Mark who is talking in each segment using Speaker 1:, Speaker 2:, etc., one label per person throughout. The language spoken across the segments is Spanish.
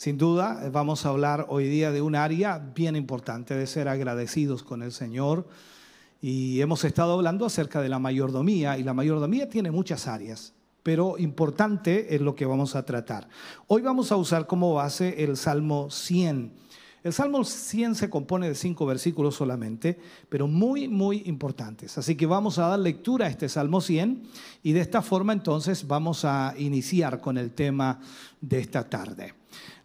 Speaker 1: Sin duda, vamos a hablar hoy día de un área bien importante, de ser agradecidos con el Señor. Y hemos estado hablando acerca de la mayordomía, y la mayordomía tiene muchas áreas, pero importante es lo que vamos a tratar. Hoy vamos a usar como base el Salmo 100. El Salmo 100 se compone de cinco versículos solamente, pero muy, muy importantes. Así que vamos a dar lectura a este Salmo 100 y de esta forma entonces vamos a iniciar con el tema de esta tarde.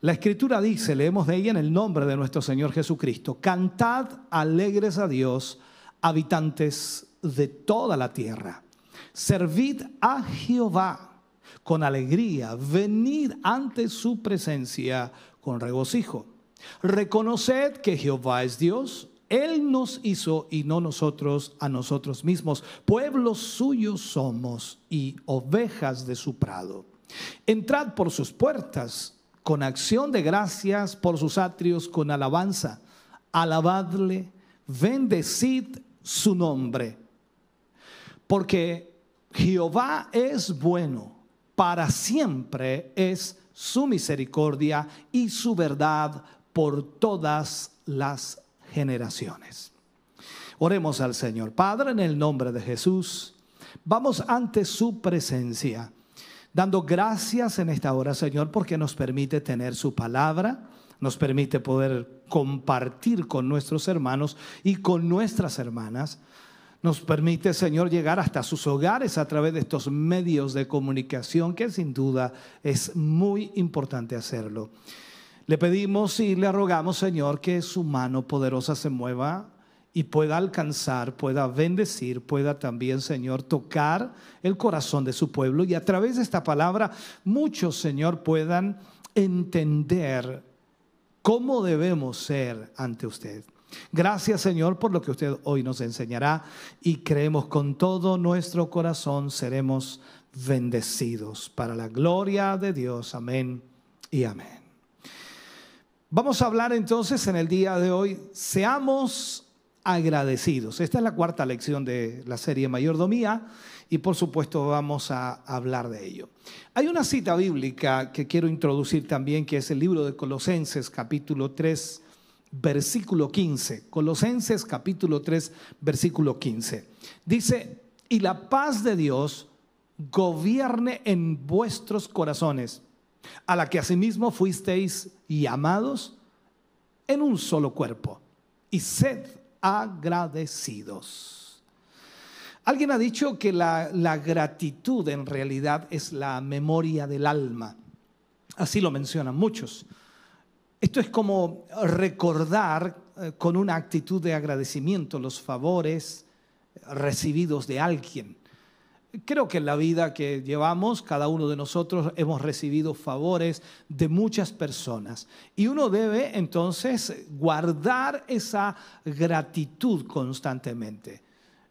Speaker 1: La escritura dice, leemos de ella en el nombre de nuestro Señor Jesucristo, cantad alegres a Dios, habitantes de toda la tierra. Servid a Jehová con alegría, venid ante su presencia con regocijo. Reconoced que Jehová es Dios, Él nos hizo y no nosotros a nosotros mismos. Pueblos suyos somos y ovejas de su prado. Entrad por sus puertas con acción de gracias por sus atrios, con alabanza. Alabadle, bendecid su nombre. Porque Jehová es bueno, para siempre es su misericordia y su verdad por todas las generaciones. Oremos al Señor. Padre, en el nombre de Jesús, vamos ante su presencia dando gracias en esta hora, Señor, porque nos permite tener su palabra, nos permite poder compartir con nuestros hermanos y con nuestras hermanas. Nos permite, Señor, llegar hasta sus hogares a través de estos medios de comunicación, que sin duda es muy importante hacerlo. Le pedimos y le rogamos, Señor, que su mano poderosa se mueva y pueda alcanzar, pueda bendecir, pueda también, Señor, tocar el corazón de su pueblo y a través de esta palabra muchos, Señor, puedan entender cómo debemos ser ante usted. Gracias, Señor, por lo que usted hoy nos enseñará y creemos con todo nuestro corazón seremos bendecidos para la gloria de Dios. Amén y amén. Vamos a hablar entonces en el día de hoy, seamos agradecidos. Esta es la cuarta lección de la serie Mayordomía y por supuesto vamos a hablar de ello. Hay una cita bíblica que quiero introducir también, que es el libro de Colosenses capítulo 3, versículo 15. Colosenses capítulo 3, versículo 15. Dice, y la paz de Dios gobierne en vuestros corazones, a la que asimismo fuisteis llamados en un solo cuerpo, y sed agradecidos. Alguien ha dicho que la, gratitud en realidad es la memoria del alma. Así lo mencionan muchos. Esto es como recordar eh, con una actitud de agradecimiento los favores recibidos de alguien. Creo que en la vida que llevamos, cada uno de nosotros hemos recibido favores de muchas personas. Y uno debe entonces guardar esa gratitud constantemente.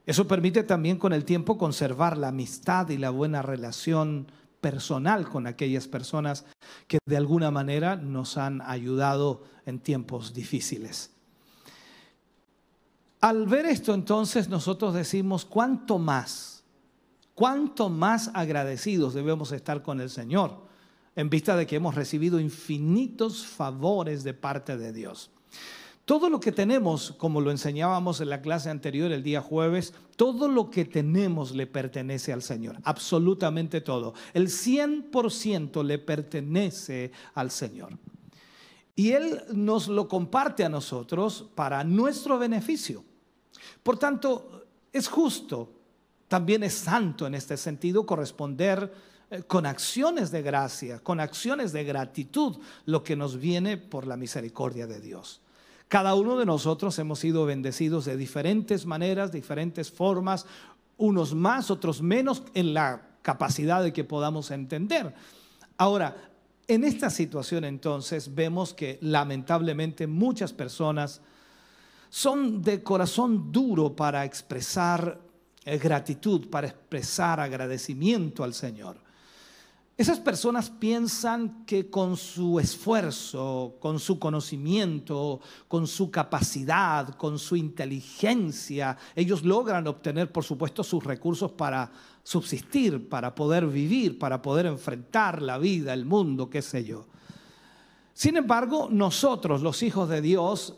Speaker 1: Eso permite también con el tiempo conservar la amistad y la buena relación personal con aquellas personas que de alguna manera nos han ayudado en tiempos difíciles. Al ver esto entonces nosotros decimos, ¿cuánto más? Cuánto más agradecidos debemos estar con el Señor en vista de que hemos recibido infinitos favores de parte de Dios. Todo lo que tenemos, como lo enseñábamos en la clase anterior el día jueves, todo lo que tenemos le pertenece al Señor, absolutamente todo. El 100% le pertenece al Señor. Y Él nos lo comparte a nosotros para nuestro beneficio. Por tanto, es justo también es santo en este sentido corresponder eh, con acciones de gracia, con acciones de gratitud, lo que nos viene por la misericordia de Dios. Cada uno de nosotros hemos sido bendecidos de diferentes maneras, diferentes formas, unos más, otros menos, en la capacidad de que podamos entender. Ahora, En esta situación entonces vemos que lamentablemente muchas personas son de corazón duro para expresar eh, gratitud, para expresar agradecimiento al Señor. Esas personas piensan que con su esfuerzo, con su conocimiento, con su capacidad, con su inteligencia, ellos logran obtener, por supuesto, sus recursos para subsistir, para poder vivir, para poder enfrentar la vida, el mundo, qué sé yo. Sin embargo, nosotros, los hijos de Dios,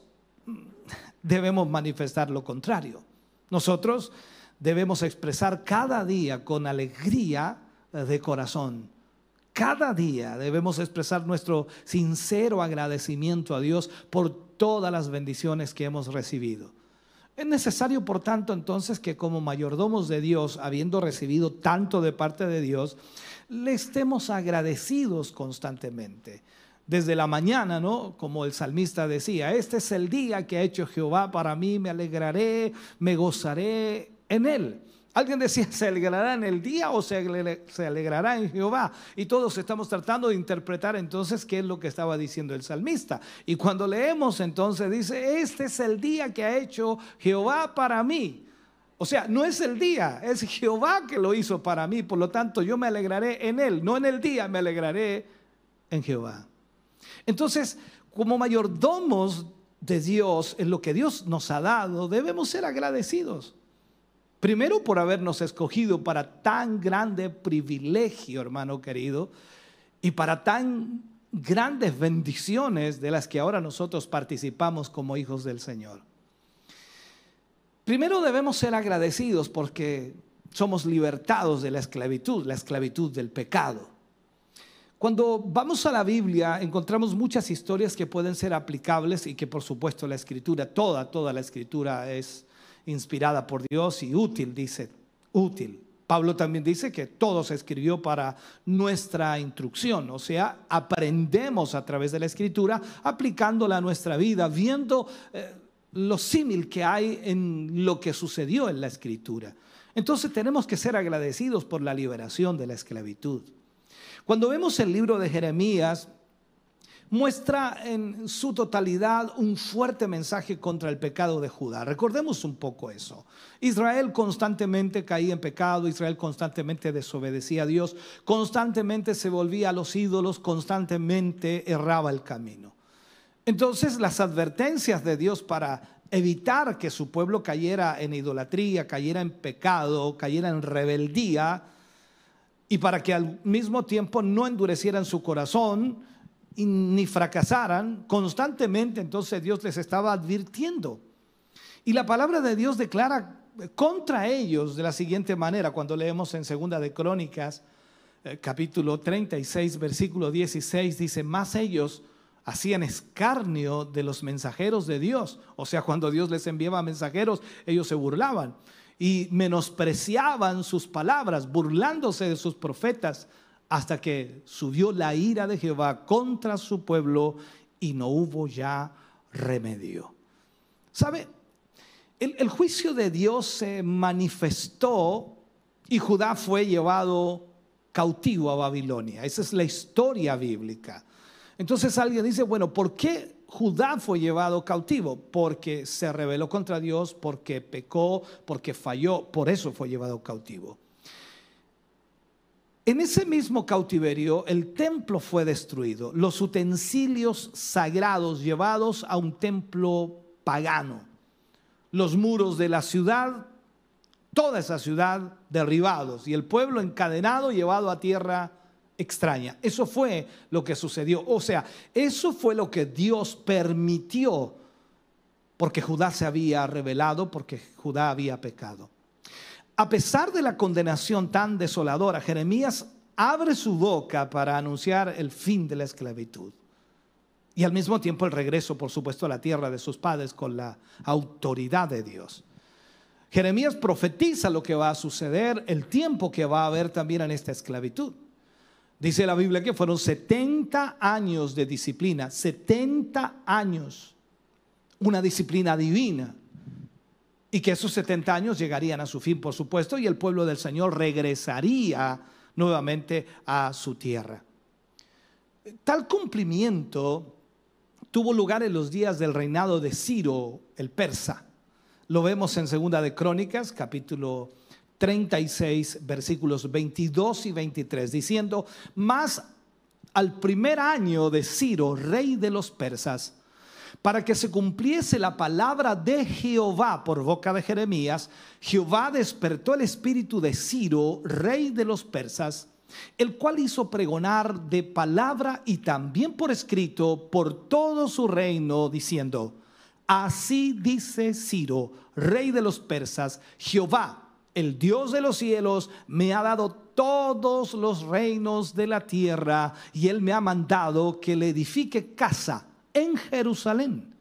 Speaker 1: debemos manifestar lo contrario. Nosotros debemos expresar cada día con alegría de corazón cada día debemos expresar nuestro sincero agradecimiento a Dios por todas las bendiciones que hemos recibido. Es necesario, por tanto, entonces que como mayordomos de Dios, habiendo recibido tanto de parte de Dios, le estemos agradecidos constantemente. Desde la mañana, ¿no? Como el salmista decía, este es el día que ha hecho Jehová para mí, me alegraré, me gozaré en él. Alguien decía, ¿se alegrará en el día o se alegrará en Jehová? Y todos estamos tratando de interpretar entonces qué es lo que estaba diciendo el salmista. Y cuando leemos entonces dice, este es el día que ha hecho Jehová para mí. O sea, no es el día, es Jehová que lo hizo para mí. Por lo tanto, yo me alegraré en él. No en el día, me alegraré en Jehová. Entonces, como mayordomos de Dios, en lo que Dios nos ha dado, debemos ser agradecidos. Primero por habernos escogido para tan grande privilegio, hermano querido, y para tan grandes bendiciones de las que ahora nosotros participamos como hijos del Señor. Primero debemos ser agradecidos porque somos libertados de la esclavitud, la esclavitud del pecado. Cuando vamos a la Biblia encontramos muchas historias que pueden ser aplicables y que por supuesto la escritura, toda, toda la escritura es inspirada por Dios y útil, dice, útil. Pablo también dice que todo se escribió para nuestra instrucción, o sea, aprendemos a través de la escritura, aplicándola a nuestra vida, viendo eh, lo símil que hay en lo que sucedió en la escritura. Entonces tenemos que ser agradecidos por la liberación de la esclavitud. Cuando vemos el libro de Jeremías, muestra en su totalidad un fuerte mensaje contra el pecado de Judá. Recordemos un poco eso. Israel constantemente caía en pecado, Israel constantemente desobedecía a Dios, constantemente se volvía a los ídolos, constantemente erraba el camino. Entonces las advertencias de Dios para evitar que su pueblo cayera en idolatría, cayera en pecado, cayera en rebeldía, y para que al mismo tiempo no endurecieran su corazón, y ni fracasaran, constantemente entonces Dios les estaba advirtiendo. Y la palabra de Dios declara contra ellos de la siguiente manera, cuando leemos en Segunda de Crónicas, eh, capítulo 36, versículo 16, dice, más ellos hacían escarnio de los mensajeros de Dios. O sea, cuando Dios les enviaba mensajeros, ellos se burlaban y menospreciaban sus palabras, burlándose de sus profetas hasta que subió la ira de Jehová contra su pueblo y no hubo ya remedio. ¿Sabe? El, juicio de Dios se manifestó y Judá fue llevado cautivo a Babilonia. Esa es la historia bíblica. Entonces alguien dice, bueno, ¿por qué Judá fue llevado cautivo? Porque se rebeló contra Dios, porque pecó, porque falló, por eso fue llevado cautivo. En ese mismo cautiverio el templo fue destruido, los utensilios sagrados llevados a un templo pagano, los muros de la ciudad, toda esa ciudad derribados y el pueblo encadenado llevado a tierra extraña. Eso fue lo que sucedió. O sea, eso fue lo que Dios permitió porque Judá se había revelado, porque Judá había pecado a pesar de la condenación tan desoladora, Jeremías abre su boca para anunciar el fin de la esclavitud. Y al mismo tiempo el regreso, por supuesto, a la tierra de sus padres con la autoridad de Dios. Jeremías profetiza lo que va a suceder, el tiempo que va a haber también en esta esclavitud. Dice la Biblia que fueron 70 años de disciplina, 70 años, una disciplina divina y que esos 70 años llegarían a su fin, por supuesto, y el pueblo del Señor regresaría nuevamente a su tierra. Tal cumplimiento tuvo lugar en los días del reinado de Ciro, el persa. Lo vemos en Segunda de Crónicas, capítulo 36, versículos 22 y 23, diciendo, más al primer año de Ciro, rey de los persas, para que se cumpliese la palabra de Jehová por boca de Jeremías, Jehová despertó el espíritu de Ciro, rey de los persas, el cual hizo pregonar de palabra y también por escrito por todo su reino, diciendo, así dice Ciro, rey de los persas, Jehová, el Dios de los cielos, me ha dado todos los reinos de la tierra y él me ha mandado que le edifique casa en Jerusalén,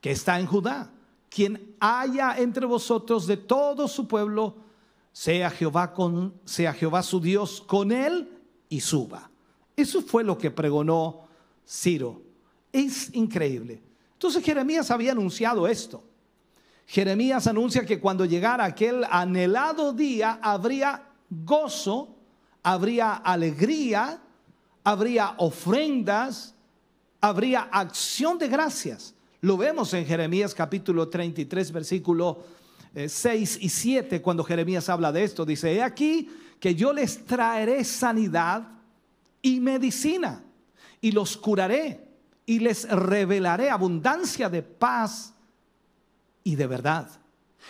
Speaker 1: que está en Judá. Quien haya entre vosotros de todo su pueblo, sea Jehová con sea Jehová su Dios con él y suba. Eso fue lo que pregonó Ciro. Es increíble. Entonces Jeremías había anunciado esto. Jeremías anuncia que cuando llegara aquel anhelado día habría gozo, habría alegría, habría ofrendas, habría acción de gracias. Lo vemos en Jeremías capítulo 33, versículo 6 eh, y 7, cuando Jeremías habla de esto, dice, he aquí que yo les traeré sanidad y medicina, y los curaré, y les revelaré abundancia de paz y de verdad.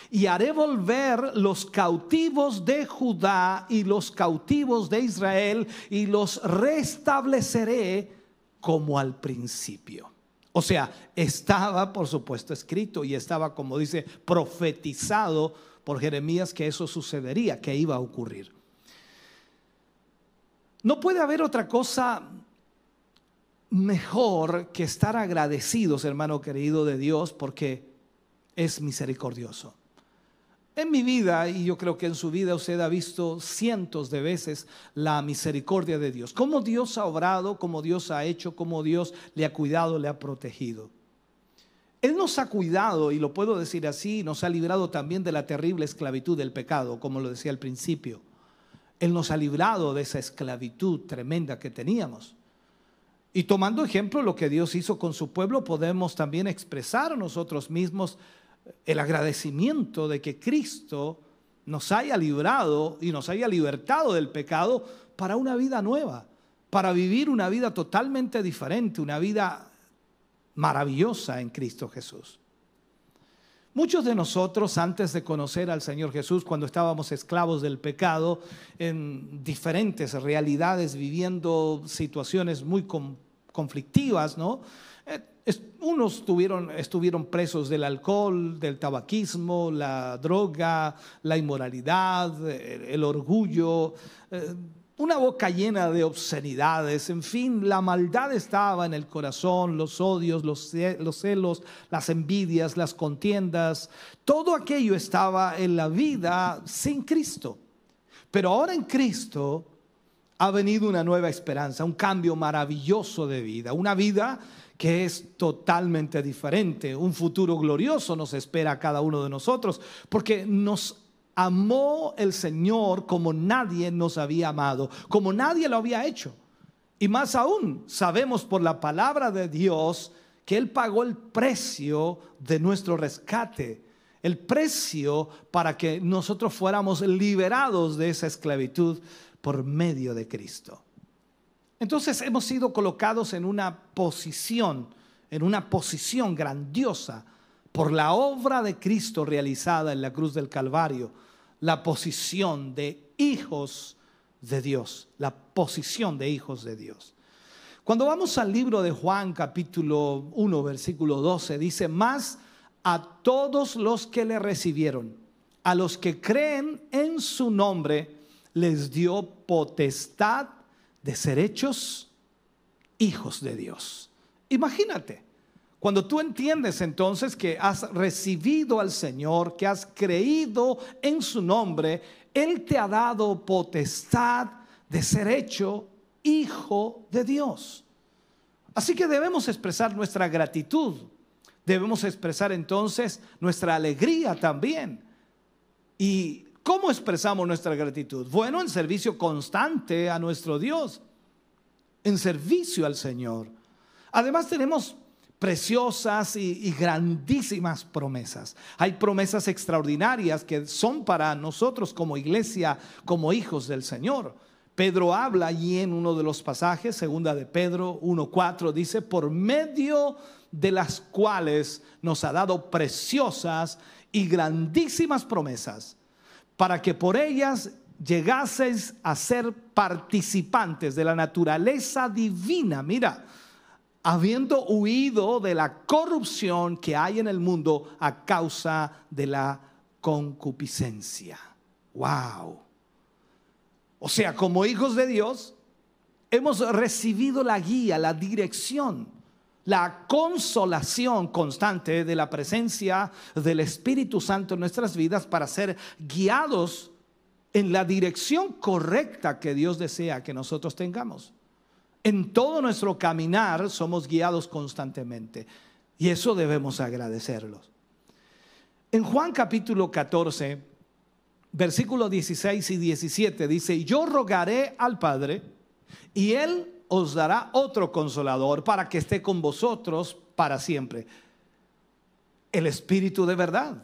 Speaker 1: Y haré volver los cautivos de Judá y los cautivos de Israel, y los restableceré como al principio. O sea, estaba, por supuesto, escrito y estaba, como dice, profetizado por Jeremías que eso sucedería, que iba a ocurrir. No puede haber otra cosa mejor que estar agradecidos, hermano querido de Dios, porque es misericordioso. En mi vida, y yo creo que en su vida usted ha visto cientos de veces la misericordia de Dios. Cómo Dios ha obrado, cómo Dios ha hecho, cómo Dios le ha cuidado, le ha protegido. Él nos ha cuidado, y lo puedo decir así, nos ha librado también de la terrible esclavitud del pecado, como lo decía al principio. Él nos ha librado de esa esclavitud tremenda que teníamos. Y tomando ejemplo lo que Dios hizo con su pueblo, podemos también expresar nosotros mismos el agradecimiento de que Cristo nos haya librado y nos haya libertado del pecado para una vida nueva, para vivir una vida totalmente diferente, una vida maravillosa en Cristo Jesús. Muchos de nosotros, antes de conocer al Señor Jesús, cuando estábamos esclavos del pecado, en diferentes realidades, viviendo situaciones muy conflictivas, ¿no? unos estuvieron, presos del alcohol, del tabaquismo, la droga, la inmoralidad, el, orgullo, eh, una boca llena de obscenidades, en fin, la maldad estaba en el corazón, los odios, los celos, las envidias, las contiendas, todo aquello estaba en la vida sin Cristo. Pero ahora en Cristo ha venido una nueva esperanza, un cambio maravilloso de vida, una vida que es totalmente diferente. Un futuro glorioso nos espera a cada uno de nosotros, porque nos amó el Señor como nadie nos había amado, como nadie lo había hecho. Y más aún, sabemos por la palabra de Dios que Él pagó el precio de nuestro rescate, el precio para que nosotros fuéramos liberados de esa esclavitud por medio de Cristo. Entonces hemos sido colocados en una posición, en una posición grandiosa por la obra de Cristo realizada en la cruz del Calvario, la posición de hijos de Dios, la posición de hijos de Dios. Cuando vamos al libro de Juan capítulo 1 versículo 12 dice, más a todos los que le recibieron, a los que creen en su nombre, les dio potestad de ser hechos hijos de Dios. Imagínate, cuando tú entiendes entonces que has recibido al Señor, que has creído en su nombre, Él te ha dado potestad de ser hecho hijo de Dios. Así que debemos expresar nuestra gratitud. Debemos expresar entonces nuestra alegría también. Y ¿Cómo expresamos nuestra gratitud? Bueno, en servicio constante a nuestro Dios. en servicio al Señor. Además tenemos preciosas y, grandísimas promesas. Hay promesas extraordinarias que son para nosotros como iglesia, como hijos del Señor. Pedro habla allí en uno de los pasajes, segunda de Pedro 1.4, dice, por medio de las cuales nos ha dado preciosas y grandísimas promesas, para que por ellas llegaseis a ser participantes de la naturaleza divina. Mira, habiendo huido de la corrupción que hay en el mundo a causa de la concupiscencia. Wow. O sea, como hijos de Dios, hemos recibido la guía, la dirección, la consolación constante de la presencia del Espíritu Santo en nuestras vidas para ser guiados en la dirección correcta que Dios desea que nosotros tengamos. En todo nuestro caminar somos guiados constantemente y eso debemos agradecerlos. En Juan capítulo 14, versículos 16 y 17 dice, yo rogaré al Padre y Él os dará otro consolador para que esté con vosotros para siempre. El Espíritu de verdad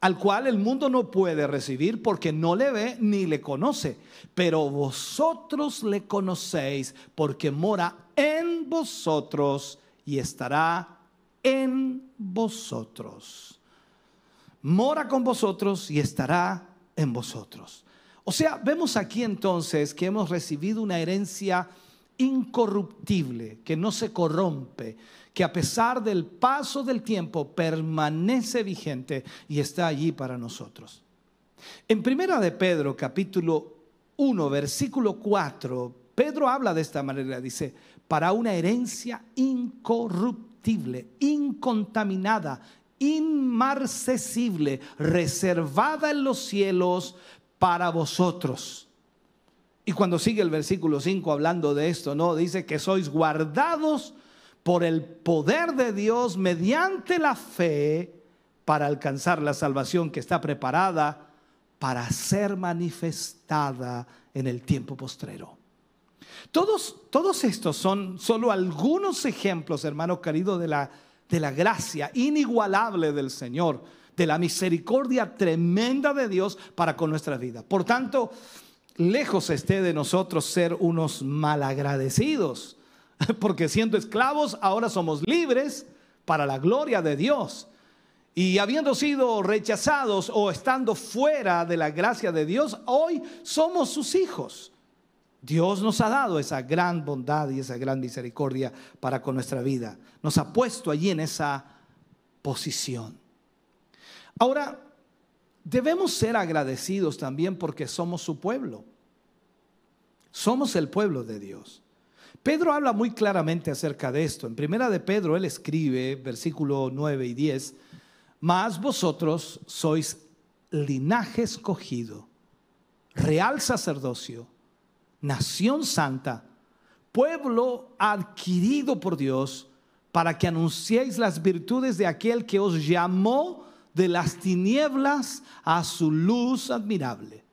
Speaker 1: al cual el mundo no puede recibir porque no le ve ni le conoce. Pero vosotros le conocéis porque mora en vosotros y estará en vosotros. Mora con vosotros y estará en vosotros. O sea, vemos aquí entonces que hemos recibido una herencia incorruptible, que no se corrompe, que a pesar del paso del tiempo permanece vigente y está allí para nosotros. En Primera de Pedro, capítulo 1, versículo 4, Pedro habla de esta manera, dice, para una herencia incorruptible, incontaminada, inmarcesible, reservada en los cielos para vosotros. Y cuando sigue el versículo 5 hablando de esto, no, dice que sois guardados por el poder de Dios mediante la fe para alcanzar la salvación que está preparada para ser manifestada en el tiempo postrero. Todos, todos estos son solo algunos ejemplos, hermano querido, de la, de la gracia inigualable del Señor, de la misericordia tremenda de Dios para con nuestra vida. Por tanto, lejos esté de nosotros ser unos malagradecidos porque siendo esclavos ahora somos libres para la gloria de Dios. Y habiendo sido rechazados o estando fuera de la gracia de Dios, hoy somos sus hijos. Dios nos ha dado esa gran bondad y esa gran misericordia para con nuestra vida. Nos ha puesto allí en esa posición. Ahora, debemos ser agradecidos también porque somos su pueblo. Somos el pueblo de Dios. Pedro habla muy claramente acerca de esto. En primera de Pedro él escribe, versículo 9 y 10, mas vosotros sois linaje escogido, real sacerdocio, nación santa, pueblo adquirido por Dios, para que anunciéis las virtudes de aquel que os llamó de las tinieblas a su luz admirable.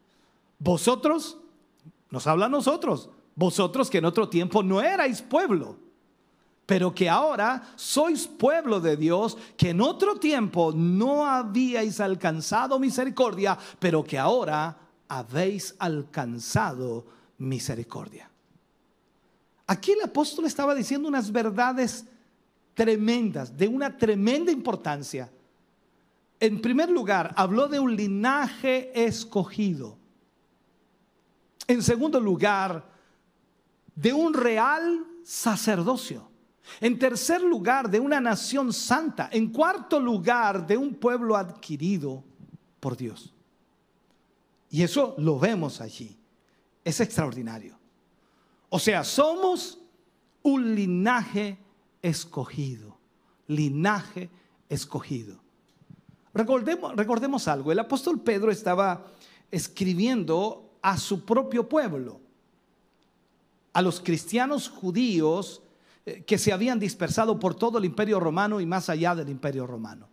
Speaker 1: Vosotros, nos habla a nosotros, vosotros que en otro tiempo no erais pueblo, pero que ahora sois pueblo de Dios, que en otro tiempo no habíais alcanzado misericordia, pero que ahora habéis alcanzado misericordia. Aquí el apóstol estaba diciendo unas verdades tremendas, de una tremenda importancia. En primer lugar, habló de un linaje escogido. En segundo lugar, de un real sacerdocio. En tercer lugar, de una nación santa. En cuarto lugar, de un pueblo adquirido por Dios. Y eso lo vemos allí. Es extraordinario. O sea, somos un linaje escogido. Linaje escogido. Recordemos, recordemos algo. El apóstol Pedro estaba escribiendo a su propio pueblo a los cristianos judíos eh, que se habían dispersado por todo el imperio romano y más allá del imperio romano.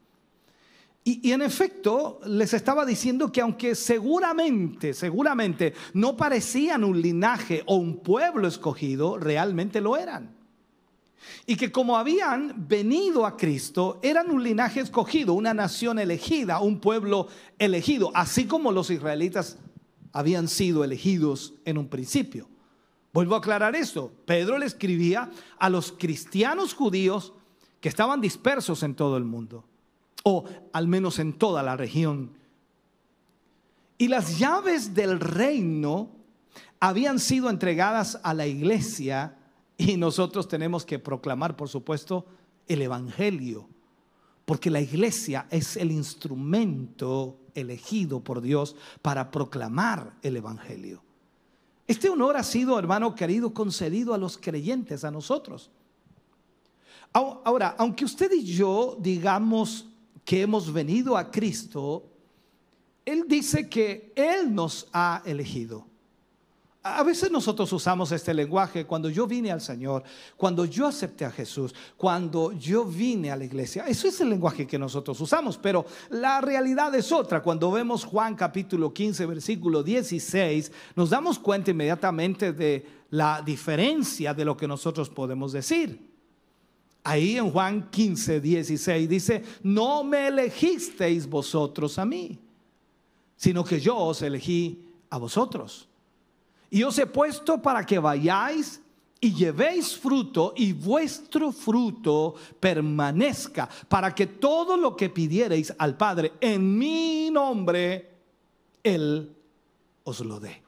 Speaker 1: Y, y, en efecto, les estaba diciendo que aunque seguramente, seguramente no parecían un linaje o un pueblo escogido, realmente lo eran. Y que como habían venido a Cristo, eran un linaje escogido, una nación elegida, un pueblo elegido, así como los israelitas habían sido elegidos en un principio. Vuelvo a aclarar esto. Pedro le escribía a los cristianos judíos que estaban dispersos en todo el mundo, o al menos en toda la región. Y las llaves del reino habían sido entregadas a la iglesia y nosotros tenemos que proclamar, por supuesto, el Evangelio, porque la iglesia es el instrumento elegido por Dios para proclamar el Evangelio. Este honor ha sido, hermano querido, concedido a los creyentes, a nosotros. Ahora, aunque usted y yo digamos que hemos venido a Cristo, Él dice que Él nos ha elegido. A veces nosotros usamos este lenguaje cuando yo vine al Señor, cuando yo acepté a Jesús, cuando yo vine a la iglesia. Eso es el lenguaje que nosotros usamos, pero la realidad es otra. Cuando vemos Juan capítulo 15, versículo 16, nos damos cuenta inmediatamente de la diferencia de lo que nosotros podemos decir. Ahí en Juan 15, 16 dice, no me elegisteis vosotros a mí, sino que yo os elegí a vosotros y os he puesto para que vayáis y llevéis fruto y vuestro fruto permanezca, para que todo lo que pidiereis al Padre en mi nombre, Él os lo dé.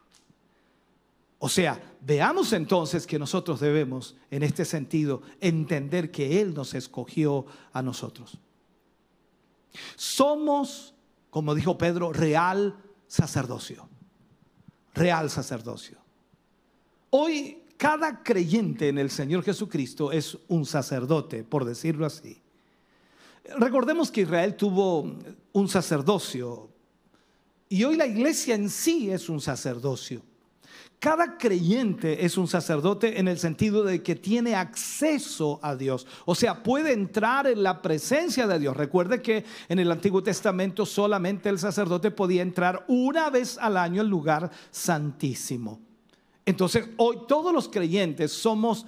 Speaker 1: O sea, veamos entonces que nosotros debemos, en este sentido, entender que Él nos escogió a nosotros. Somos, como dijo Pedro, real sacerdocio real sacerdocio. Hoy cada creyente en el Señor Jesucristo es un sacerdote, por decirlo así. Recordemos que Israel tuvo un sacerdocio y hoy la iglesia en sí es un sacerdocio. Cada creyente es un sacerdote en el sentido de que tiene acceso a Dios, o sea, puede entrar en la presencia de Dios. Recuerde que en el Antiguo Testamento solamente el sacerdote podía entrar una vez al año al lugar santísimo. Entonces, hoy todos los creyentes somos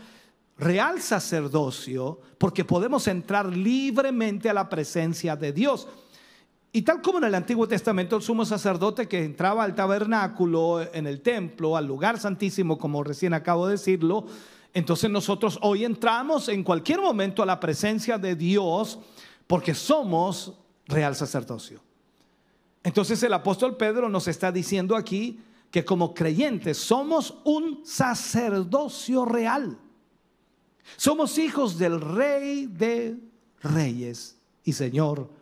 Speaker 1: real sacerdocio porque podemos entrar libremente a la presencia de Dios. Y tal como en el Antiguo Testamento el sumo sacerdote que entraba al tabernáculo, en el templo, al lugar santísimo, como recién acabo de decirlo, entonces nosotros hoy entramos en cualquier momento a la presencia de Dios porque somos real sacerdocio. Entonces el apóstol Pedro nos está diciendo aquí que como creyentes somos un sacerdocio real. Somos hijos del rey de reyes y señor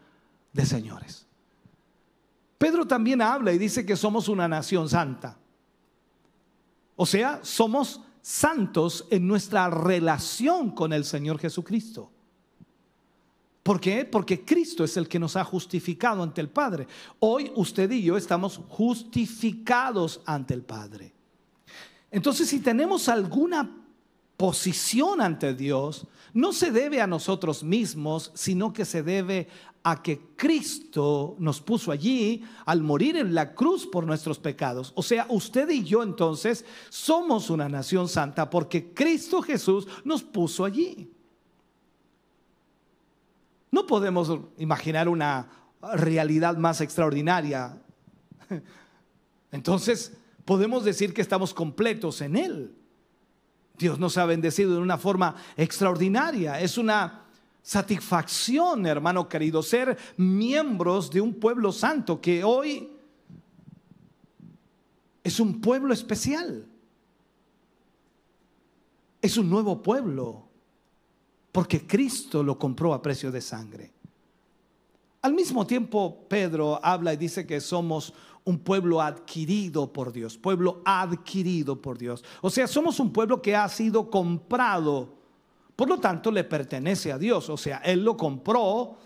Speaker 1: de señores. Pedro también habla y dice que somos una nación santa. O sea, somos santos en nuestra relación con el Señor Jesucristo. ¿Por qué? Porque Cristo es el que nos ha justificado ante el Padre. Hoy usted y yo estamos justificados ante el Padre. Entonces, si tenemos alguna posición ante Dios, no se debe a nosotros mismos, sino que se debe a que Cristo nos puso allí al morir en la cruz por nuestros pecados. O sea, usted y yo entonces somos una nación santa porque Cristo Jesús nos puso allí. No podemos imaginar una realidad más extraordinaria. Entonces, podemos decir que estamos completos en Él. Dios nos ha bendecido de una forma extraordinaria. Es una satisfacción, hermano querido, ser miembros de un pueblo santo que hoy es un pueblo especial. Es un nuevo pueblo, porque Cristo lo compró a precio de sangre. Al mismo tiempo, Pedro habla y dice que somos un pueblo adquirido por Dios, pueblo adquirido por Dios. O sea, somos un pueblo que ha sido comprado por lo tanto, le pertenece a Dios. O sea, Él lo compró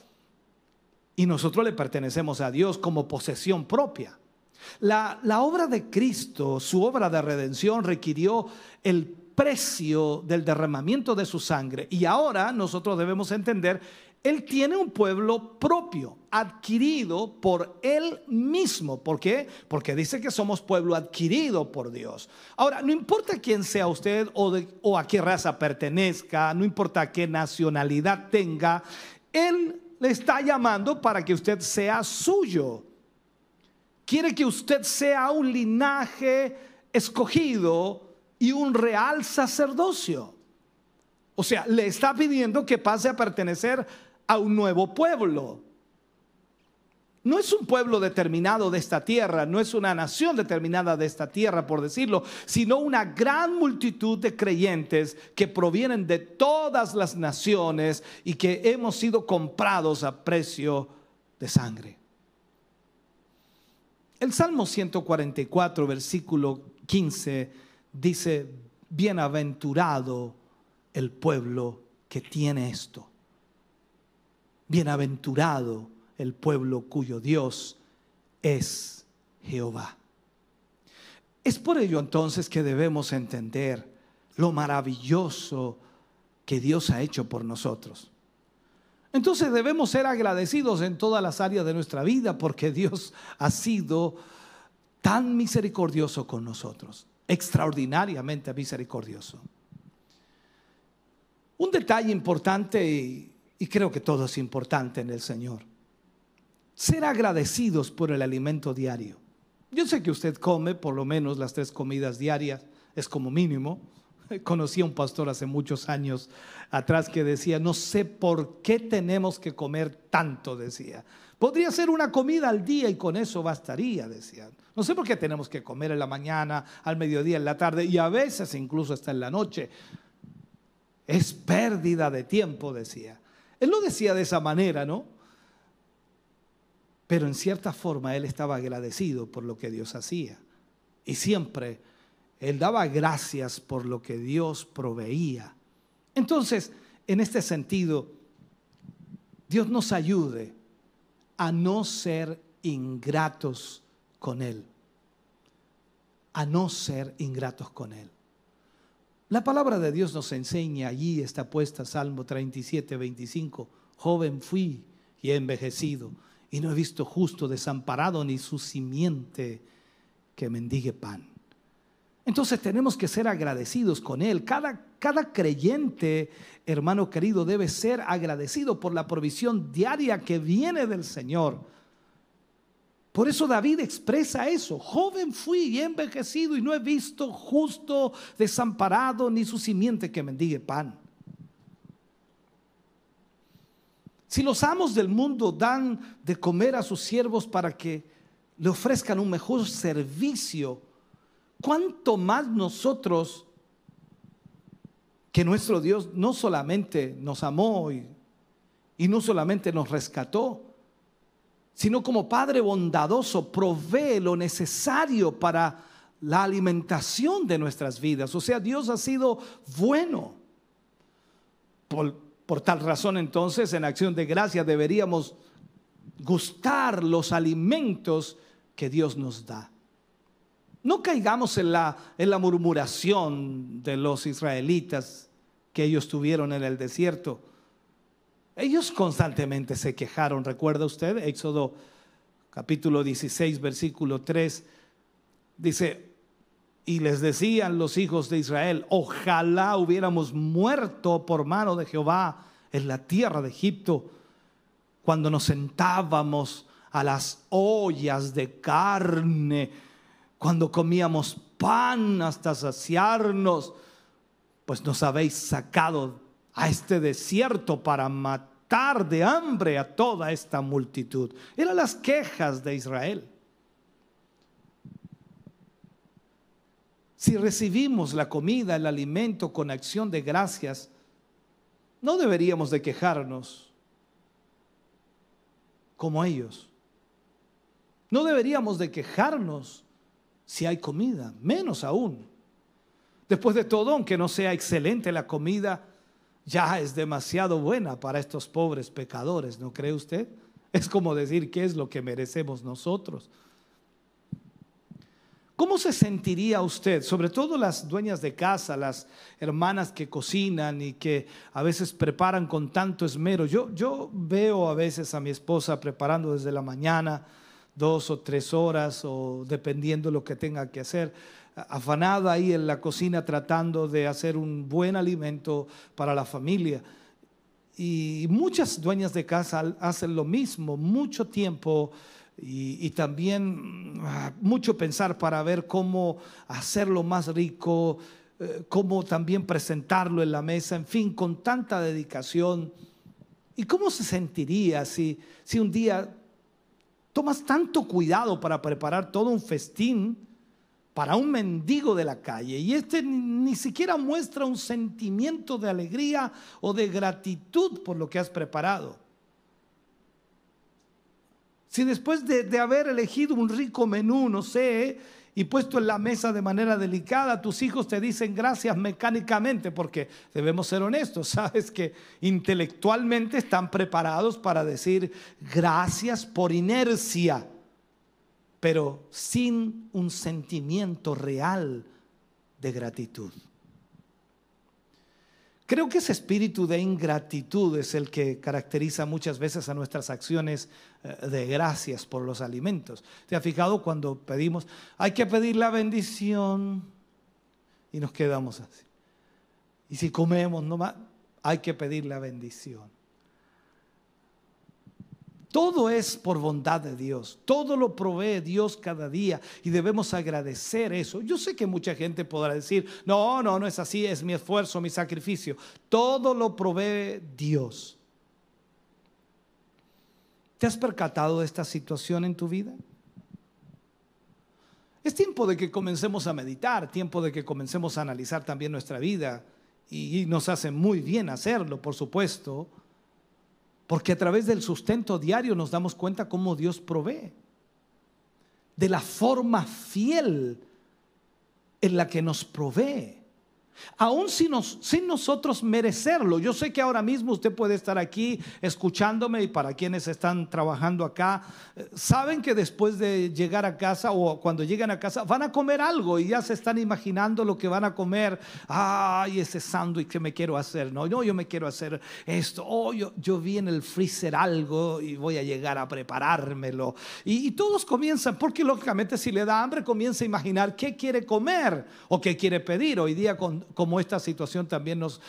Speaker 1: y nosotros le pertenecemos a Dios como posesión propia. La, obra de Cristo, su obra de redención, requirió el precio del derramamiento de su sangre. Y ahora nosotros debemos entender, Él tiene un pueblo propio, adquirido por Él mismo. ¿Por qué? Porque dice que somos pueblo adquirido por Dios. Ahora, no importa quién sea usted o, o a qué raza pertenezca, no importa qué nacionalidad tenga, Él le está llamando para que usted sea suyo. Quiere que usted sea un linaje escogido y un real sacerdocio. O sea, le está pidiendo que pase a pertenecer a un nuevo pueblo. No es un pueblo determinado de esta tierra, no es una nación determinada de esta tierra, por decirlo, sino una gran multitud de creyentes que provienen de todas las naciones y que hemos sido comprados a precio de sangre. El Salmo 144, versículo 15 dice, bienaventurado el pueblo que tiene esto. Bienaventurado el pueblo cuyo Dios es Jehová. Es por ello entonces que debemos entender lo maravilloso que Dios ha hecho por nosotros. Entonces debemos ser agradecidos en todas las áreas de nuestra vida porque Dios ha sido tan misericordioso con nosotros extraordinariamente misericordioso. Un detalle importante, y, creo que todo es importante en el Señor, ser agradecidos por el alimento diario. Yo sé que usted come por lo menos las tres comidas diarias, es como mínimo. Conocí a un pastor hace muchos años atrás que decía, no sé por qué tenemos que comer tanto, decía. Podría ser una comida al día y con eso bastaría, decían. No sé por qué tenemos que comer en la mañana, al mediodía, en la tarde y a veces incluso hasta en la noche. Es pérdida de tiempo, decía. Él no decía de esa manera, ¿no? Pero en cierta forma él estaba agradecido por lo que Dios hacía. Y siempre él daba gracias por lo que Dios proveía. Entonces, en este sentido, Dios nos ayude a no ser ingratos con Él. A no ser ingratos con Él. La palabra de Dios nos enseña, allí está puesta Salmo 37, 25, joven fui y he envejecido y no he visto justo desamparado ni su simiente que mendigue pan. Entonces tenemos que ser agradecidos con Él. Cada, cada creyente, hermano querido, debe ser agradecido por la provisión diaria que viene del Señor. Por eso David expresa eso. Joven fui y envejecido y no he visto justo desamparado ni su simiente que mendigue pan. Si los amos del mundo dan de comer a sus siervos para que le ofrezcan un mejor servicio, ¿cuánto más nosotros, que nuestro Dios no solamente nos amó y, y no solamente nos rescató, sino como Padre bondadoso provee lo necesario para la alimentación de nuestras vidas. O sea, Dios ha sido bueno. Por, por, tal razón entonces, en acción de gracia deberíamos gustar los alimentos que Dios nos da. No caigamos en la, en la murmuración de los israelitas que ellos tuvieron en el desierto. Ellos constantemente se quejaron, ¿recuerda usted? Éxodo capítulo 16, versículo 3, dice, y les decían los hijos de Israel, ojalá hubiéramos muerto por mano de Jehová en la tierra de Egipto, cuando nos sentábamos a las ollas de carne cuando comíamos pan hasta saciarnos, pues nos habéis sacado a este desierto para matar de hambre a toda esta multitud. Eran las quejas de Israel. Si recibimos la comida, el alimento con acción de gracias, no deberíamos de quejarnos como ellos. No deberíamos de quejarnos si hay comida, menos aún. Después de todo, aunque no sea excelente la comida, ya es demasiado buena para estos pobres pecadores, ¿no cree usted? Es como decir qué es lo que merecemos nosotros. ¿Cómo se sentiría usted, sobre todo las dueñas de casa, las hermanas que cocinan y que a veces preparan con tanto esmero? Yo, yo veo a veces a mi esposa preparando desde la mañana, dos o tres horas, o dependiendo lo que tenga que hacer, afanada ahí en la cocina tratando de hacer un buen alimento para la familia. Y muchas dueñas de casa hacen lo mismo, mucho tiempo y, también ah, mucho pensar para ver cómo hacerlo más rico, eh, cómo también presentarlo en la mesa, en fin, con tanta dedicación. ¿Y cómo se sentiría si, si un día tomas tanto cuidado para preparar todo un festín para un mendigo de la calle y este ni siquiera muestra un sentimiento de alegría o de gratitud por lo que has preparado? Si después de, haber elegido un rico menú, no sé, y puesto en la mesa de manera delicada, tus hijos te dicen gracias mecánicamente, porque debemos ser honestos, sabes que intelectualmente están preparados para decir gracias por inercia, pero sin un sentimiento real de gratitud. Creo que ese espíritu de ingratitud es el que caracteriza muchas veces a nuestras acciones eh, de gracias por los alimentos. ¿Te has fijado cuando pedimos, hay que pedir la bendición y nos quedamos así? Y si comemos nomás, hay que pedir la bendición. Todo es por bondad de Dios. Todo lo provee Dios cada día y debemos agradecer eso. Yo sé que mucha gente podrá decir, no, no, no es así, es mi esfuerzo, mi sacrificio. Todo lo provee Dios. ¿Te has percatado de esta situación en tu vida? Es tiempo de que comencemos a meditar, tiempo de que comencemos a analizar también nuestra vida y nos hace muy bien hacerlo, por supuesto porque a través del sustento diario nos damos cuenta cómo Dios provee. De la forma fiel en la que nos provee aún sin, nosotros merecerlo. Yo sé que ahora mismo usted puede estar aquí escuchándome y para quienes están trabajando acá, eh, saben que después de llegar a casa o cuando llegan a casa van a comer algo y ya se están imaginando lo que van a comer. Ay, ese sándwich que me quiero hacer. No, yo me quiero hacer esto. Oh, yo, yo vi en el freezer algo y voy a llegar a preparármelo. Y, y todos comienzan, porque lógicamente si le da hambre comienza a imaginar qué quiere comer o qué quiere pedir. Hoy día con como esta situación también nos,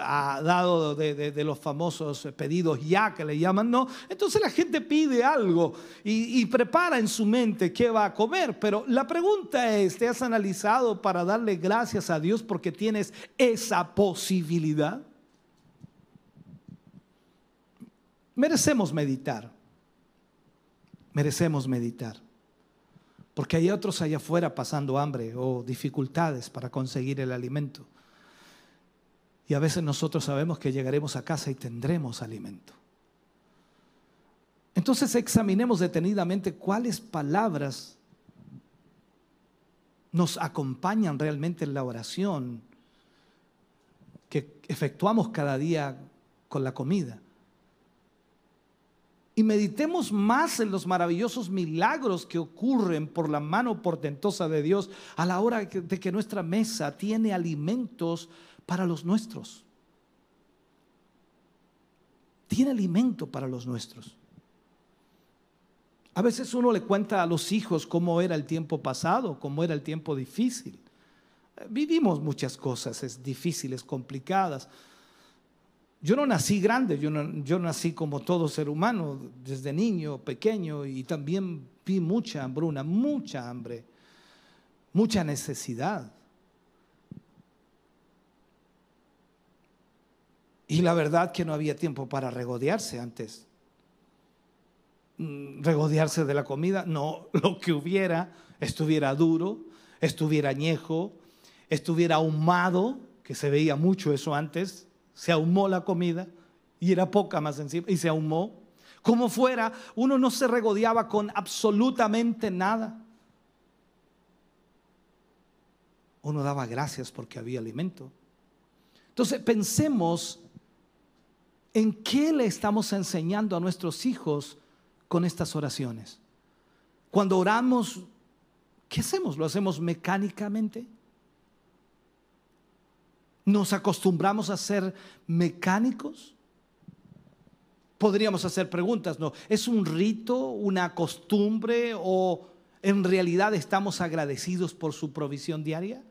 Speaker 1: ha dado de, los famosos pedidos ya que le llaman, ¿no? Entonces la gente pide algo y, y prepara en su mente qué va a comer, pero la pregunta es, ¿te has analizado para darle gracias a Dios porque tienes esa posibilidad? Merecemos meditar, merecemos meditar. Porque hay otros allá afuera pasando hambre o dificultades para conseguir el alimento. Y a veces nosotros sabemos que llegaremos a casa y tendremos alimento. Entonces examinemos detenidamente cuáles palabras nos acompañan realmente en la oración que efectuamos cada día con la comida y meditemos más en los maravillosos milagros que ocurren por la mano portentosa de Dios a la hora de que nuestra mesa tiene alimentos para los nuestros. Tiene alimento para los nuestros. A veces uno le cuenta a los hijos cómo era el tiempo pasado, cómo era el tiempo difícil. Vivimos muchas cosas difíciles, complicadas. Yo no nací grande, yo, yo nací como todo ser humano, desde niño, pequeño, y también vi mucha hambruna, mucha hambre, mucha necesidad. Y la verdad que no había tiempo para regodearse antes. Mm, regodearse de la comida, no, lo que hubiera, estuviera duro, estuviera añejo, estuviera ahumado, que se veía mucho eso antes, se ahumó la comida y era poca más encima y se ahumó. Como fuera, uno no se regodeaba con absolutamente nada. Uno daba gracias porque había alimento. Entonces pensemos en qué le estamos enseñando a nuestros hijos con estas oraciones. Cuando oramos ¿Qué hacemos? ¿Lo hacemos mecánicamente? ¿Nos acostumbramos a ser mecánicos? Podríamos hacer preguntas, ¿no? ¿Es un rito, una costumbre o en realidad estamos agradecidos por su provisión diaria?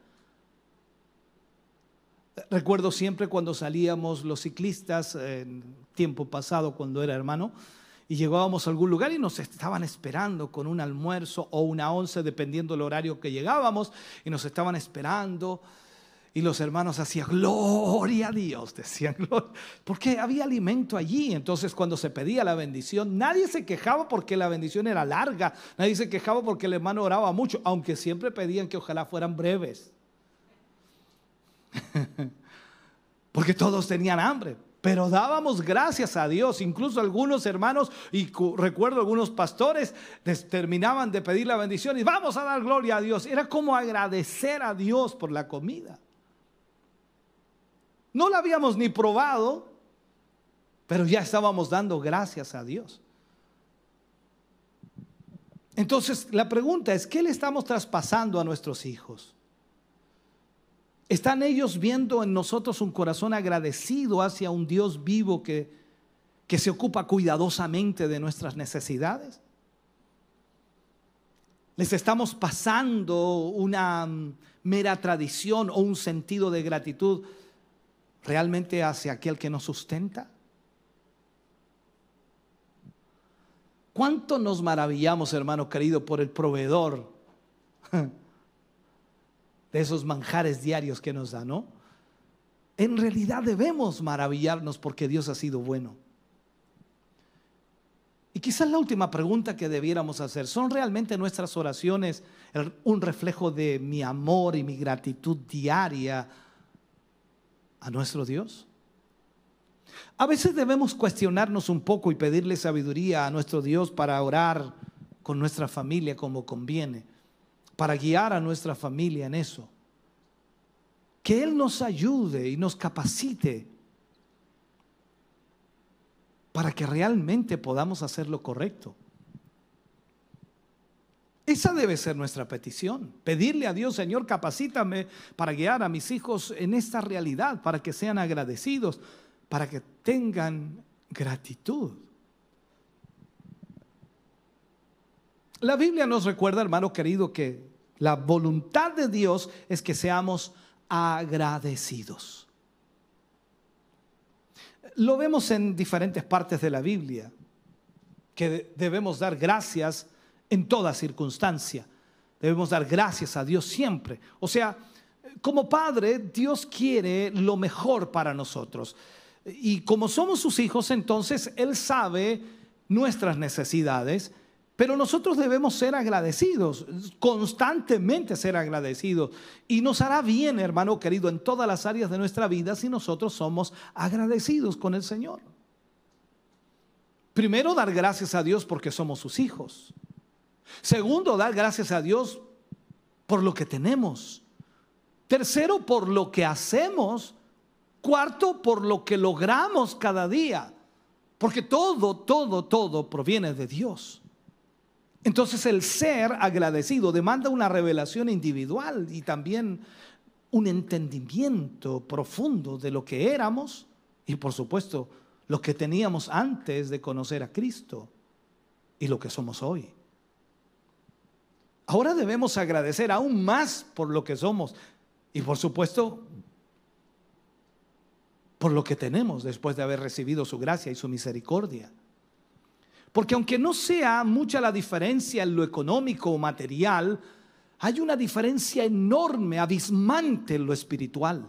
Speaker 1: Recuerdo siempre cuando salíamos los ciclistas, en tiempo pasado cuando era hermano, y llegábamos a algún lugar y nos estaban esperando con un almuerzo o una once, dependiendo del horario que llegábamos, y nos estaban esperando. Y los hermanos hacían, gloria a Dios, decían, porque había alimento allí. Entonces cuando se pedía la bendición, nadie se quejaba porque la bendición era larga, nadie se quejaba porque el hermano oraba mucho, aunque siempre pedían que ojalá fueran breves. porque todos tenían hambre. Pero dábamos gracias a Dios. Incluso algunos hermanos, y recuerdo algunos pastores, terminaban de pedir la bendición y vamos a dar gloria a Dios. Era como agradecer a Dios por la comida. No la habíamos ni probado, pero ya estábamos dando gracias a Dios. Entonces, la pregunta es, ¿qué le estamos traspasando a nuestros hijos? ¿Están ellos viendo en nosotros un corazón agradecido hacia un Dios vivo que, que se ocupa cuidadosamente de nuestras necesidades? ¿Les estamos pasando una mm, mera tradición o un sentido de gratitud realmente hacia aquel que nos sustenta? ¿Cuánto nos maravillamos, hermano querido, por el proveedor de esos manjares diarios que nos da, no? En realidad debemos maravillarnos porque Dios ha sido bueno. Y quizás la última pregunta que debiéramos hacer, ¿son realmente nuestras oraciones un reflejo de mi amor y mi gratitud diaria a nuestro Dios? A veces debemos cuestionarnos un poco y pedirle sabiduría a nuestro Dios para orar con nuestra familia como conviene, para guiar a nuestra familia en eso. Que Él nos ayude y nos capacite para que realmente podamos hacer lo correcto. Esa debe ser nuestra petición. Pedirle a Dios, Señor, capacítame para guiar a mis hijos en esta realidad, para que sean agradecidos, para que tengan gratitud. La Biblia nos recuerda, hermano querido, que la voluntad de Dios es que seamos agradecidos. Lo vemos en diferentes partes de la Biblia, que debemos dar gracias en toda circunstancia. Debemos dar gracias a Dios siempre. O sea, como Padre, Dios quiere lo mejor para nosotros. Y como somos sus hijos, entonces Él sabe nuestras necesidades, pero nosotros debemos ser agradecidos, constantemente ser agradecidos. Y nos hará bien, hermano querido, en todas las áreas de nuestra vida si nosotros somos agradecidos con el Señor. Primero, dar gracias a Dios porque somos sus hijos. Segundo, dar gracias a Dios por lo que tenemos. Tercero, por lo que hacemos. Cuarto, por lo que logramos cada día. Porque todo, todo, todo proviene de Dios. Entonces el ser agradecido demanda una revelación individual y también un entendimiento profundo de lo que éramos y por supuesto lo que teníamos antes de conocer a Cristo y lo que somos hoy. Ahora debemos agradecer aún más por lo que somos y por supuesto por lo que tenemos después de haber recibido su gracia y su misericordia. Porque aunque no sea mucha la diferencia en lo económico o material, hay una diferencia enorme, abismante en lo espiritual.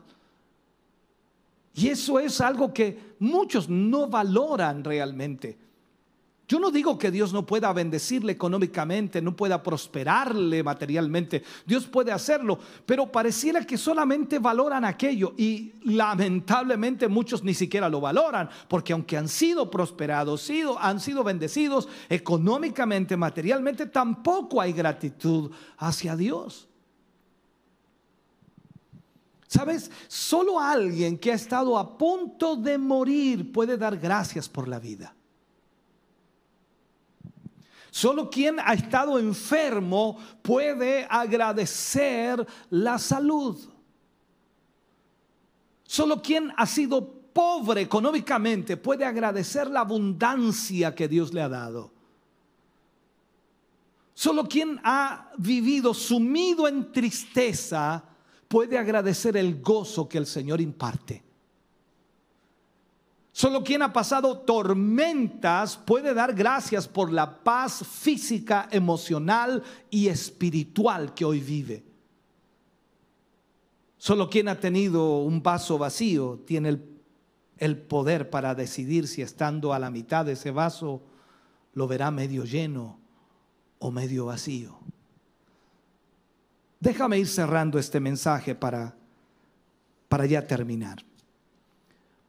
Speaker 1: Y eso es algo que muchos no valoran realmente. Yo no digo que Dios no pueda bendecirle económicamente, no pueda prosperarle materialmente. Dios puede hacerlo, pero pareciera que solamente valoran aquello y lamentablemente muchos ni siquiera lo valoran, porque aunque han sido prosperados, han sido bendecidos económicamente, materialmente, tampoco hay gratitud hacia Dios. ¿Sabes? Solo alguien que ha estado a punto de morir puede dar gracias por la vida. Solo quien ha estado enfermo puede agradecer la salud. Solo quien ha sido pobre económicamente puede agradecer la abundancia que Dios le ha dado. Solo quien ha vivido sumido en tristeza puede agradecer el gozo que el Señor imparte. Solo quien ha pasado tormentas puede dar gracias por la paz física, emocional y espiritual que hoy vive. Solo quien ha tenido un vaso vacío tiene el, poder para decidir si estando a la mitad de ese vaso lo verá medio lleno o medio vacío. Déjame ir cerrando este mensaje para, para ya terminar.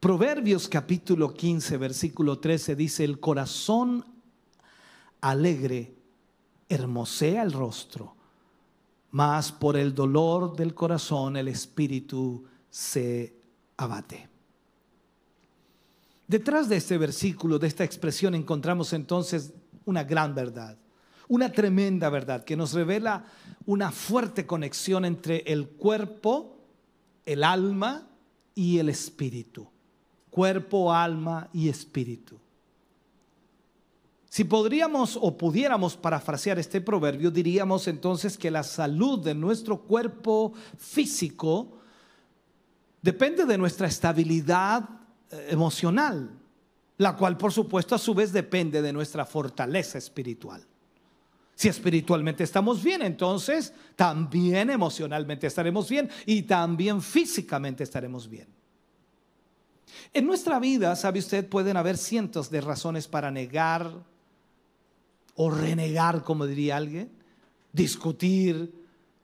Speaker 1: Proverbios capítulo 15, versículo 13 dice, el corazón alegre hermosea el rostro, mas por el dolor del corazón el espíritu se abate. Detrás de este versículo, de esta expresión, encontramos entonces una gran verdad una tremenda verdad que nos revela una fuerte conexión entre el cuerpo, el alma y el espíritu. Cuerpo, alma y espíritu. Si podríamos o pudiéramos parafrasear este proverbio, diríamos entonces que la salud de nuestro cuerpo físico depende de nuestra estabilidad eh, emocional, la cual por supuesto a su vez depende de nuestra fortaleza espiritual. Si espiritualmente estamos bien, entonces también emocionalmente estaremos bien y también físicamente estaremos bien. En nuestra vida, sabe usted, pueden haber cientos de razones para negar o renegar, como diría alguien, discutir,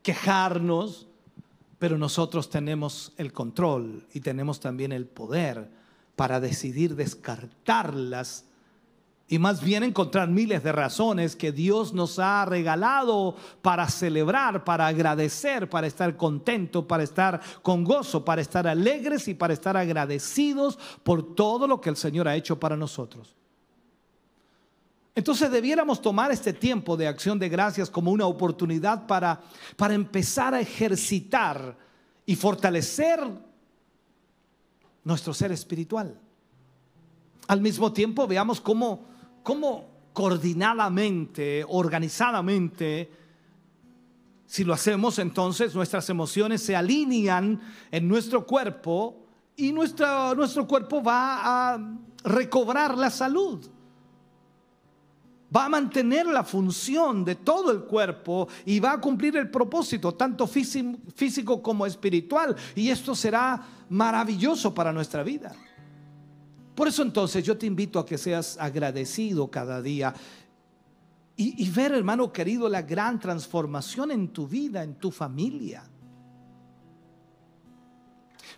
Speaker 1: quejarnos, pero nosotros tenemos el control y tenemos también el poder para decidir descartarlas y más bien encontrar miles de razones que Dios nos ha regalado para celebrar, para agradecer, para estar contento, para estar con gozo, para estar alegres y para estar agradecidos por todo lo que el Señor ha hecho para nosotros. Entonces debiéramos tomar este tiempo de acción de gracias como una oportunidad para, para empezar a ejercitar y fortalecer nuestro ser espiritual. Al mismo tiempo veamos cómo cómo coordinadamente, organizadamente, si lo hacemos, entonces nuestras emociones se alinean en nuestro cuerpo y nuestro, nuestro cuerpo va a recobrar la salud. Va a mantener la función de todo el cuerpo y va a cumplir el propósito, tanto físico como espiritual. Y esto será maravilloso para nuestra vida. Por eso entonces yo te invito a que seas agradecido cada día y, ver, hermano querido, la gran transformación en tu vida, en tu familia.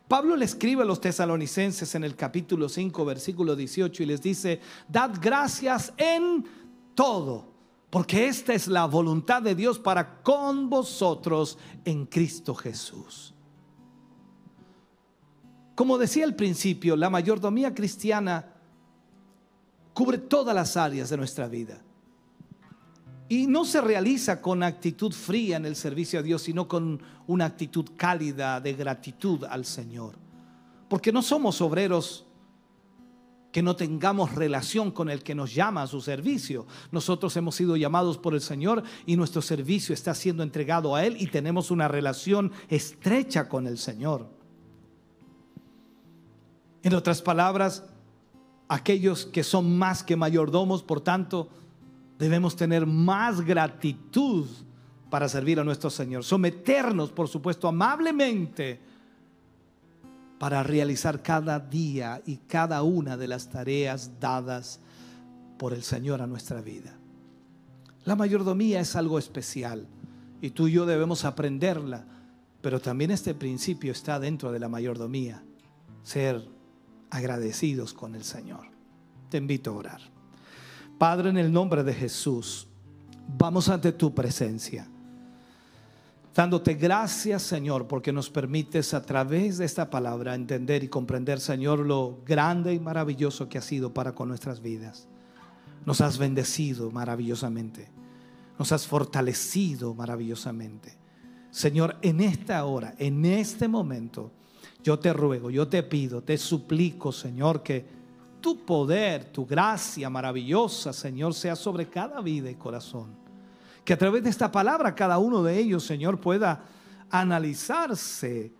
Speaker 1: Pablo le escribe a los tesalonicenses en el capítulo 5, versículo 18 y les dice, dad gracias en todo, porque esta es la voluntad de Dios para con vosotros en Cristo Jesús. Como decía al principio, la mayordomía cristiana cubre todas las áreas de nuestra vida. Y no se realiza con actitud fría en el servicio a Dios, sino con una actitud cálida de gratitud al Señor. Porque no somos obreros que no tengamos relación con el que nos llama a su servicio. Nosotros hemos sido llamados por el Señor y nuestro servicio está siendo entregado a Él y tenemos una relación estrecha con el Señor. En otras palabras, aquellos que son más que mayordomos, por tanto, debemos tener más gratitud para servir a nuestro Señor. Someternos, por supuesto, amablemente para realizar cada día y cada una de las tareas dadas por el Señor a nuestra vida. La mayordomía es algo especial y tú y yo debemos aprenderla, pero también este principio está dentro de la mayordomía, ser agradecidos con el Señor. Te invito a orar. Padre, en el nombre de Jesús, vamos ante tu presencia. Dándote gracias, Señor, porque nos permites a través de esta palabra entender y comprender, Señor, lo grande y maravilloso que ha sido para con nuestras vidas. Nos has bendecido maravillosamente. Nos has fortalecido maravillosamente. Señor, en esta hora, en este momento, yo te ruego, yo te pido, te suplico, Señor, que tu poder, tu gracia maravillosa, Señor, sea sobre cada vida y corazón. Que a través de esta palabra cada uno de ellos, Señor, pueda analizarse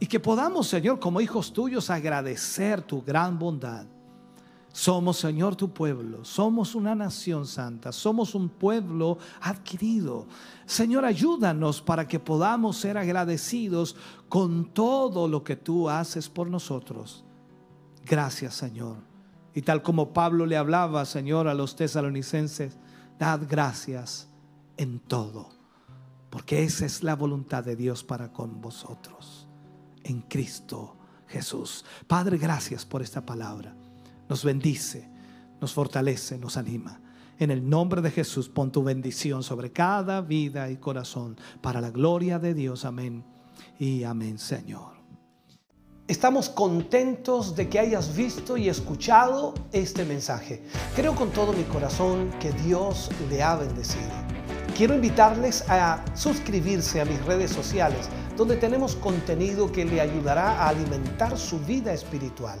Speaker 1: y que podamos, Señor, como hijos tuyos, agradecer tu gran bondad. Somos, Señor, tu pueblo. Somos una nación santa. Somos un pueblo adquirido. Señor, ayúdanos para que podamos ser agradecidos con todo lo que tú haces por nosotros. Gracias, Señor. Y tal como Pablo le hablaba, Señor, a los tesalonicenses, dad gracias en todo, porque esa es la voluntad de Dios para con vosotros, en Cristo Jesús. Padre, gracias por esta palabra nos bendice, nos fortalece, nos anima. En el nombre de Jesús, pon tu bendición sobre cada vida y corazón, para la gloria de Dios. Amén y amén, Señor. Estamos contentos de que hayas visto y escuchado este mensaje. Creo con todo mi corazón que Dios le ha bendecido. Quiero invitarles a suscribirse a mis redes sociales, donde tenemos contenido que le ayudará a alimentar su vida espiritual.